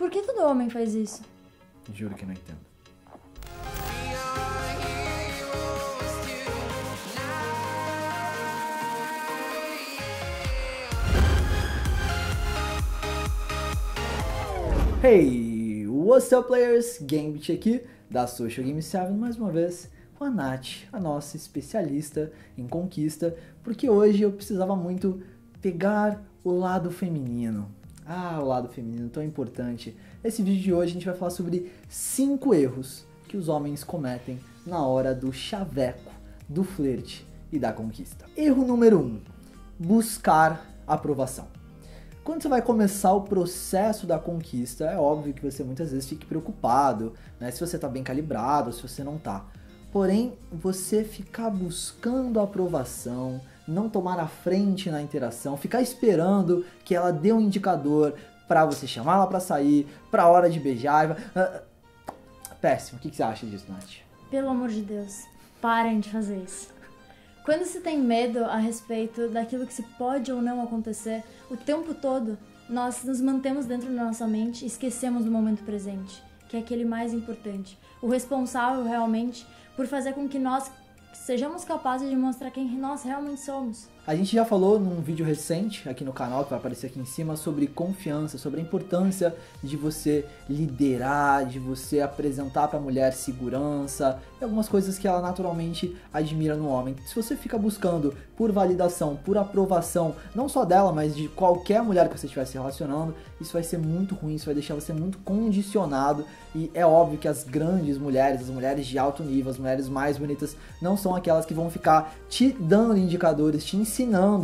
Por que todo homem faz isso? Juro que não entendo. Hey, what's up players? Gambit aqui da Social Game 7 mais uma vez com a Nath, a nossa especialista em conquista, porque hoje eu precisava muito pegar o lado feminino. Ah, o lado feminino tão importante. Esse vídeo de hoje a gente vai falar sobre cinco erros que os homens cometem na hora do chaveco, do flerte e da conquista. Erro número um: buscar aprovação. Quando você vai começar o processo da conquista, é óbvio que você muitas vezes fique preocupado, né? Se você tá bem calibrado, se você não tá. Porém, você ficar buscando aprovação, não tomar a frente na interação, ficar esperando que ela dê um indicador para você chamar ela para sair, pra hora de beijar. Uh, péssimo. O que, que você acha disso, Nath? Pelo amor de Deus, parem de fazer isso. Quando se tem medo a respeito daquilo que se pode ou não acontecer, o tempo todo nós nos mantemos dentro da nossa mente e esquecemos do momento presente, que é aquele mais importante. O responsável realmente por fazer com que nós sejamos capazes de mostrar quem nós realmente somos. A gente já falou num vídeo recente aqui no canal, que vai aparecer aqui em cima, sobre confiança, sobre a importância de você liderar, de você apresentar para a mulher segurança e algumas coisas que ela naturalmente admira no homem. Se você fica buscando por validação, por aprovação, não só dela, mas de qualquer mulher que você estiver se relacionando, isso vai ser muito ruim, isso vai deixar você muito condicionado e é óbvio que as grandes mulheres, as mulheres de alto nível, as mulheres mais bonitas, não são aquelas que vão ficar te dando indicadores, te ensinando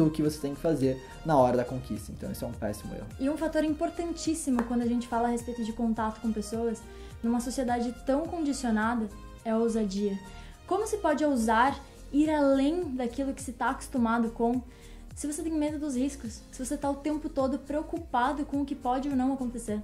o que você tem que fazer na hora da conquista. Então, isso é um péssimo erro. E um fator importantíssimo quando a gente fala a respeito de contato com pessoas, numa sociedade tão condicionada, é a ousadia. Como se pode ousar ir além daquilo que se está acostumado com se você tem medo dos riscos, se você está o tempo todo preocupado com o que pode ou não acontecer?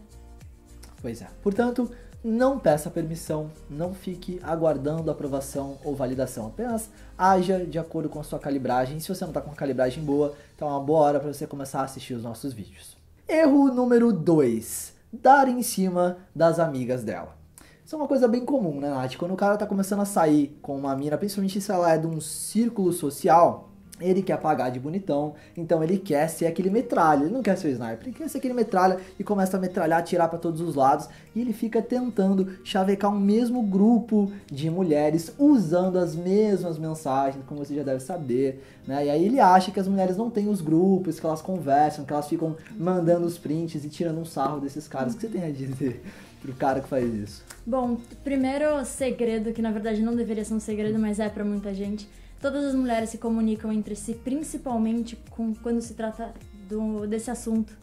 Pois é. Portanto, não peça permissão, não fique aguardando aprovação ou validação. Apenas haja de acordo com a sua calibragem. Se você não está com uma calibragem boa, então é uma boa hora para você começar a assistir os nossos vídeos. Erro número 2: dar em cima das amigas dela. Isso é uma coisa bem comum, né, Nath? Quando o cara tá começando a sair com uma mina, principalmente se ela é de um círculo social, ele quer pagar de bonitão, então ele quer ser aquele metralha, ele não quer ser o sniper, ele quer ser aquele metralha e começa a metralhar, atirar para todos os lados, e ele fica tentando chavecar um mesmo grupo de mulheres usando as mesmas mensagens, como você já deve saber, né? E aí ele acha que as mulheres não têm os grupos, que elas conversam, que elas ficam mandando os prints e tirando um sarro desses caras. O que você tem a dizer pro cara que faz isso? Bom, primeiro segredo, que na verdade não deveria ser um segredo, mas é para muita gente Todas as mulheres se comunicam entre si, principalmente com, quando se trata do, desse assunto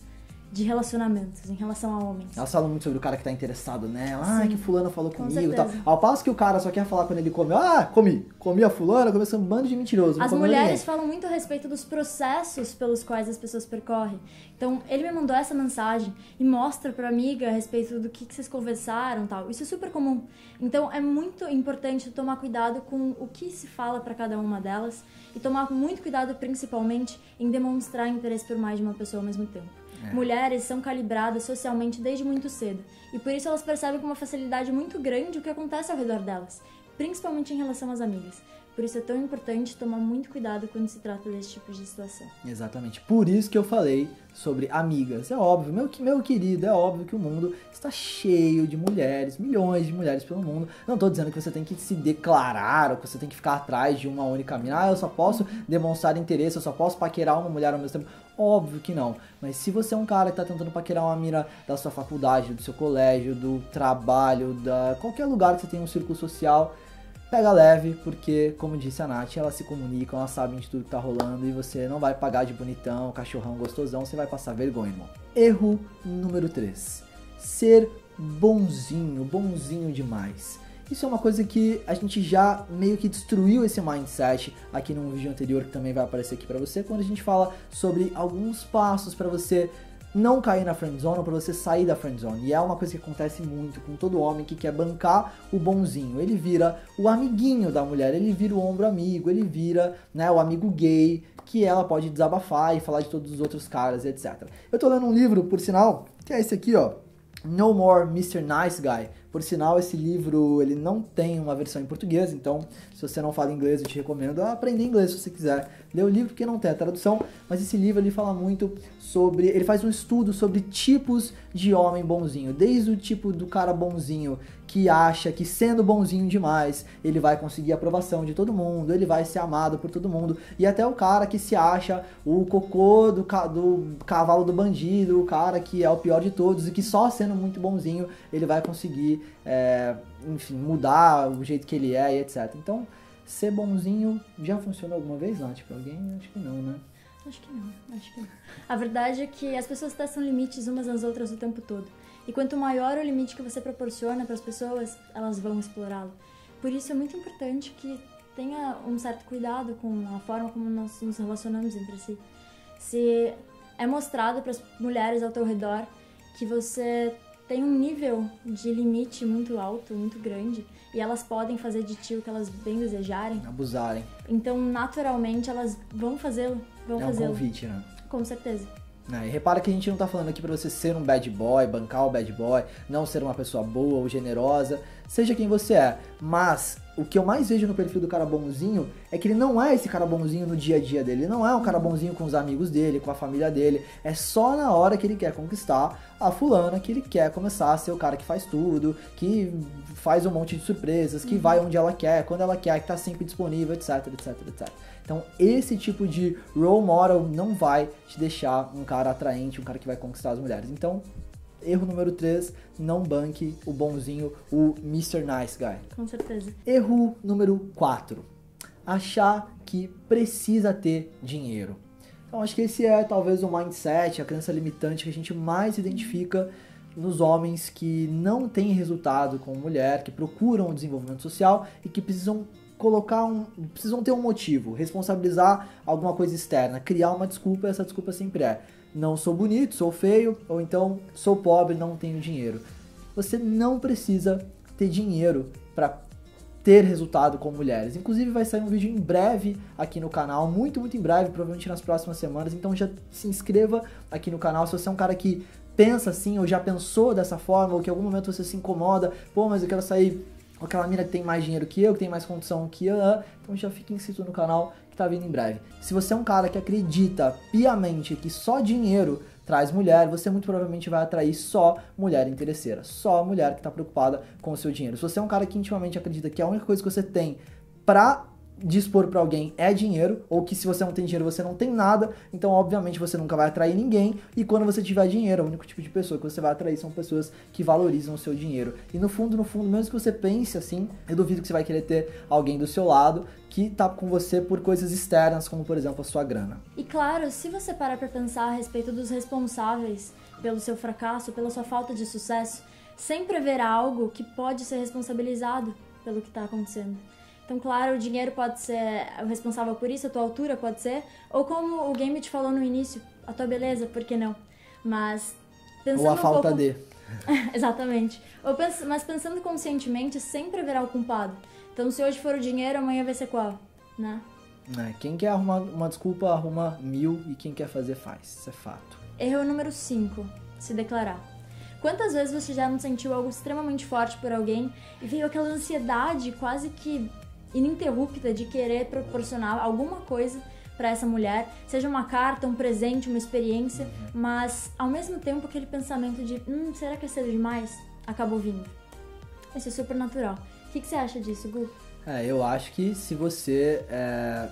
de relacionamentos em relação a homens. Elas falam muito sobre o cara que tá interessado nela. Ah, que fulano falou Com comigo e tal. Ao passo que o cara só quer falar quando ele come. Ah, comi. Comi a fulana, começou um bando de mentiroso. As mulheres falam muito a respeito dos processos pelos quais as pessoas percorrem. Então, ele me mandou essa mensagem e mostra pra amiga a respeito do que, que vocês conversaram tal. Isso é super comum. Então, é muito importante tomar cuidado com o que se fala para cada uma delas e tomar muito cuidado, principalmente, em demonstrar interesse por mais de uma pessoa ao mesmo tempo. É. Mulheres são calibradas socialmente desde muito cedo e por isso elas percebem com uma facilidade muito grande o que acontece ao redor delas, principalmente em relação às amigas. Por isso é tão importante tomar muito cuidado quando se trata desse tipo de situação. Exatamente. Por isso que eu falei sobre amigas. É óbvio, meu, meu querido, é óbvio que o mundo está cheio de mulheres, milhões de mulheres pelo mundo. Não estou dizendo que você tem que se declarar ou que você tem que ficar atrás de uma única mina. Ah, eu só posso demonstrar interesse, eu só posso paquerar uma mulher ao mesmo tempo. Óbvio que não. Mas se você é um cara que está tentando paquerar uma mina da sua faculdade, do seu colégio, do trabalho, da qualquer lugar que você tenha um círculo social, pega leve, porque, como disse a Nath, elas se comunicam, elas sabem de tudo que tá rolando e você não vai pagar de bonitão, cachorrão gostosão, você vai passar vergonha, irmão. Erro número 3. Ser bonzinho, bonzinho demais. Isso é uma coisa que a gente já meio que destruiu esse mindset aqui num vídeo anterior que também vai aparecer aqui para você, quando a gente fala sobre alguns passos para você não cair na friendzone ou para você sair da friendzone. E é uma coisa que acontece muito com todo homem que quer bancar o bonzinho. Ele vira o amiguinho da mulher, ele vira o ombro amigo, ele vira né, o amigo gay que ela pode desabafar e falar de todos os outros caras, etc. Eu tô lendo um livro, por sinal, que é esse aqui, ó. No More Mr. Nice Guy. Por sinal, esse livro ele não tem uma versão em português, então se você não fala inglês, eu te recomendo aprender inglês se você quiser ler o livro, porque não tem a tradução, mas esse livro ele fala muito sobre, ele faz um estudo sobre tipos de homem bonzinho, desde o tipo do cara bonzinho que acha que sendo bonzinho demais, ele vai conseguir a aprovação de todo mundo, ele vai ser amado por todo mundo, e até o cara que se acha o cocô do, ca do cavalo do bandido, o cara que é o pior de todos e que só sendo muito bonzinho ele vai conseguir, é, enfim, mudar o jeito que ele é e etc. Então, ser bonzinho já funcionou alguma vez, Nath? Pra alguém? Acho que não, né? Acho que não, acho que não. A verdade é que as pessoas testam limites umas nas outras o tempo todo. E quanto maior o limite que você proporciona para as pessoas, elas vão explorá-lo. Por isso é muito importante que tenha um certo cuidado com a forma como nós nos relacionamos entre si. Se é mostrado para as mulheres ao teu redor que você tem um nível de limite muito alto, muito grande, e elas podem fazer de ti o que elas bem desejarem. Abusarem. Então, naturalmente, elas vão fazê-lo. Vão é um convite, né? Com certeza. É, e repara que a gente não tá falando aqui pra você ser um bad boy, bancar o bad boy, não ser uma pessoa boa ou generosa, seja quem você é. Mas o que eu mais vejo no perfil do cara bonzinho é que ele não é esse cara bonzinho no dia a dia dele, ele não é um cara bonzinho com os amigos dele, com a família dele, é só na hora que ele quer conquistar a fulana que ele quer começar a ser o cara que faz tudo, que faz um monte de surpresas, que vai onde ela quer, quando ela quer, que tá sempre disponível, etc, etc, etc. Então, esse tipo de role model não vai te deixar um cara atraente, um cara que vai conquistar as mulheres. Então, erro número 3, não banque o bonzinho, o Mr. Nice Guy. Com certeza. Erro número 4, achar que precisa ter dinheiro. Então, acho que esse é talvez o mindset, a crença limitante que a gente mais identifica nos homens que não têm resultado com mulher, que procuram o desenvolvimento social e que precisam colocar um. precisam ter um motivo, responsabilizar alguma coisa externa, criar uma desculpa, e essa desculpa sempre é: não sou bonito, sou feio, ou então sou pobre, não tenho dinheiro. Você não precisa ter dinheiro para ter resultado com mulheres. Inclusive vai sair um vídeo em breve aqui no canal, muito, muito em breve, provavelmente nas próximas semanas. Então já se inscreva aqui no canal se você é um cara que pensa assim, ou já pensou dessa forma, ou que em algum momento você se incomoda, pô, mas eu quero sair com aquela mina que tem mais dinheiro que eu, que tem mais condição que eu, então já fique inscrito no canal tá vindo em breve. Se você é um cara que acredita piamente que só dinheiro traz mulher, você muito provavelmente vai atrair só mulher interesseira, só mulher que tá preocupada com o seu dinheiro. Se você é um cara que intimamente acredita que a única coisa que você tem pra dispor para alguém é dinheiro, ou que se você não tem dinheiro você não tem nada, então obviamente você nunca vai atrair ninguém, e quando você tiver dinheiro, o único tipo de pessoa que você vai atrair são pessoas que valorizam o seu dinheiro. E no fundo, no fundo, mesmo que você pense assim, eu duvido que você vai querer ter alguém do seu lado que tá com você por coisas externas, como por exemplo a sua grana. E claro, se você parar para pensar a respeito dos responsáveis pelo seu fracasso, pela sua falta de sucesso, sempre haverá algo que pode ser responsabilizado pelo que está acontecendo. Então, claro, o dinheiro pode ser o responsável por isso, a tua altura pode ser, ou como o game te falou no início, a tua beleza, por que não? Mas pensando Ou a um falta pouco... de. Exatamente. Mas pensando conscientemente, sempre haverá o culpado. Então, se hoje for o dinheiro, amanhã vai ser qual, né? né? Quem quer arrumar uma desculpa, arruma mil, e quem quer fazer, faz. Isso é fato. Erro número 5. Se declarar. Quantas vezes você já não sentiu algo extremamente forte por alguém e veio aquela ansiedade quase que ininterrupta de querer proporcionar alguma coisa para essa mulher, seja uma carta, um presente, uma experiência, mas ao mesmo tempo aquele pensamento de, hum, será que é cedo demais? Acabou vindo. Isso é super natural. O que, que você acha disso, Gu? É, eu acho que se você é,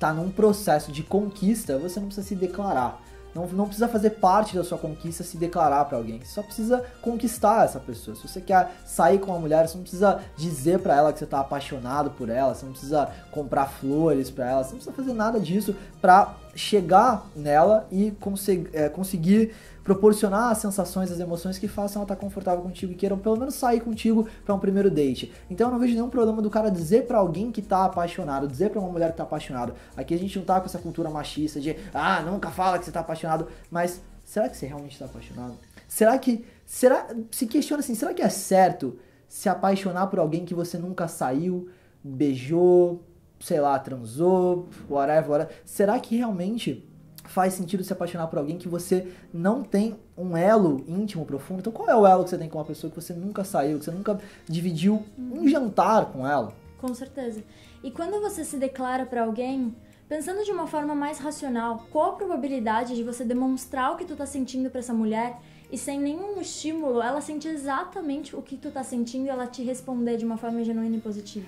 tá num processo de conquista, você não precisa se declarar. Não, não precisa fazer parte da sua conquista se declarar pra alguém. Você só precisa conquistar essa pessoa. Se você quer sair com uma mulher, você não precisa dizer pra ela que você tá apaixonado por ela. Você não precisa comprar flores pra ela. Você não precisa fazer nada disso pra chegar nela e conse- é, conseguir proporcionar as sensações, as emoções que façam ela estar confortável contigo e queiram pelo menos sair contigo pra um primeiro date. Então eu não vejo nenhum problema do cara dizer pra alguém que tá apaixonado, dizer pra uma mulher que tá apaixonado. Aqui a gente não tá com essa cultura machista de, ah, nunca fala que você tá apaixonado, mas será que você realmente tá apaixonado? Será que, será, se questiona assim, será que é certo se apaixonar por alguém que você nunca saiu, beijou, sei lá, transou, whatever, whatever. Será que realmente faz sentido se apaixonar por alguém que você não tem um elo íntimo, profundo. Então, qual é o elo que você tem com uma pessoa que você nunca saiu, que você nunca dividiu um jantar com ela? Com certeza. E quando você se declara para alguém, pensando de uma forma mais racional, qual a probabilidade de você demonstrar o que tu tá sentindo para essa mulher e sem nenhum estímulo, ela sente exatamente o que tu tá sentindo e ela te responder de uma forma genuína e positiva?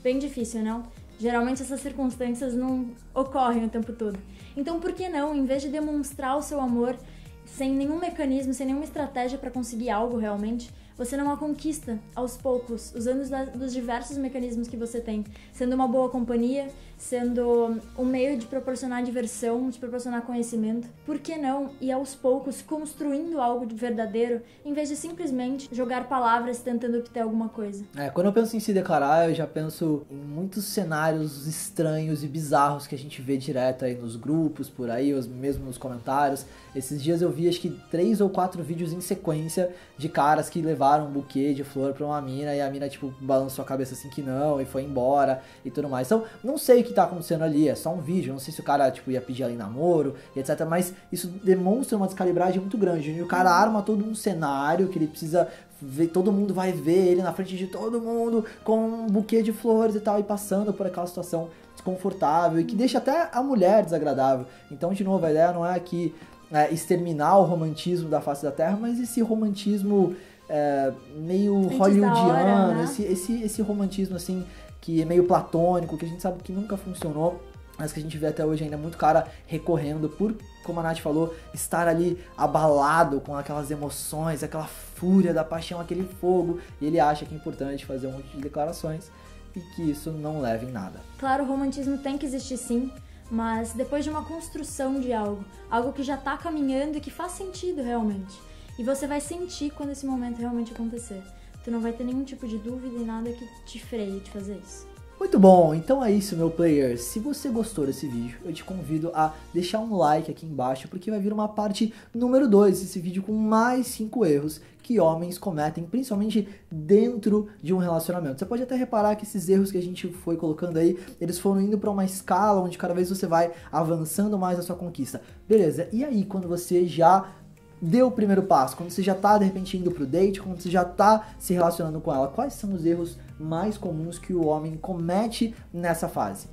Bem difícil, não? Geralmente essas circunstâncias não ocorrem o tempo todo. Então, por que não, em vez de demonstrar o seu amor sem nenhum mecanismo, sem nenhuma estratégia para conseguir algo realmente, você não a conquista aos poucos, usando os diversos mecanismos que você tem, sendo uma boa companhia, sendo um meio de proporcionar diversão, de proporcionar conhecimento. Por que não ir aos poucos construindo algo de verdadeiro, em vez de simplesmente jogar palavras tentando obter alguma coisa? É, quando eu penso em se declarar, eu já penso em muitos cenários estranhos e bizarros que a gente vê direto aí nos grupos, por aí, mesmo nos comentários. Esses dias eu vi acho que três ou quatro vídeos em sequência de caras que levaram um buquê de flor pra uma mina e a mina, tipo, balançou a cabeça assim que não e foi embora e tudo mais. Então, não sei o que tá acontecendo ali, é só um vídeo, não sei se o cara, tipo, ia pedir em namoro e etc. Mas isso demonstra uma descalibragem muito grande. E o cara arma todo um cenário que ele precisa ver, todo mundo vai ver ele na frente de todo mundo com um buquê de flores e tal, e passando por aquela situação desconfortável e que deixa até a mulher desagradável. Então, de novo, a ideia não é aqui é, exterminar o romantismo da face da Terra, mas esse romantismo é, meio hollywoodiano, hora, né? esse, esse, esse romantismo assim que é meio platônico, que a gente sabe que nunca funcionou, mas que a gente vê até hoje ainda muito cara recorrendo por, como a Nath falou, estar ali abalado com aquelas emoções, aquela fúria da paixão, aquele fogo, e ele acha que é importante fazer um monte de declarações e que isso não leva em nada. Claro, o romantismo tem que existir sim, mas depois de uma construção de algo, algo que já está caminhando e que faz sentido realmente. E você vai sentir quando esse momento realmente acontecer. Tu não vai ter nenhum tipo de dúvida e nada que te freie de fazer isso. Muito bom, então é isso, meu player. Se você gostou desse vídeo, eu te convido a deixar um like aqui embaixo, porque vai vir uma parte número 2 desse vídeo com mais 5 erros que homens cometem, principalmente dentro de um relacionamento. Você pode até reparar que esses erros que a gente foi colocando aí, eles foram indo para uma escala onde cada vez você vai avançando mais a sua conquista. Beleza, e aí quando você já deu o primeiro passo, quando você já tá de repente indo pro date, quando você já tá se relacionando com ela, quais são os erros mais comuns que o homem comete nessa fase.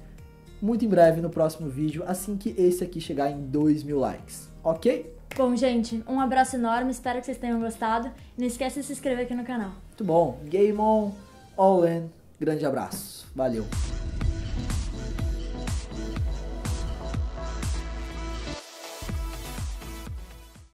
Muito em breve no próximo vídeo, assim que esse aqui chegar em 2 mil likes, ok? Bom, gente, um abraço enorme, espero que vocês tenham gostado. Não esquece de se inscrever aqui no canal. Muito bom, Game On, All In, grande abraço, valeu!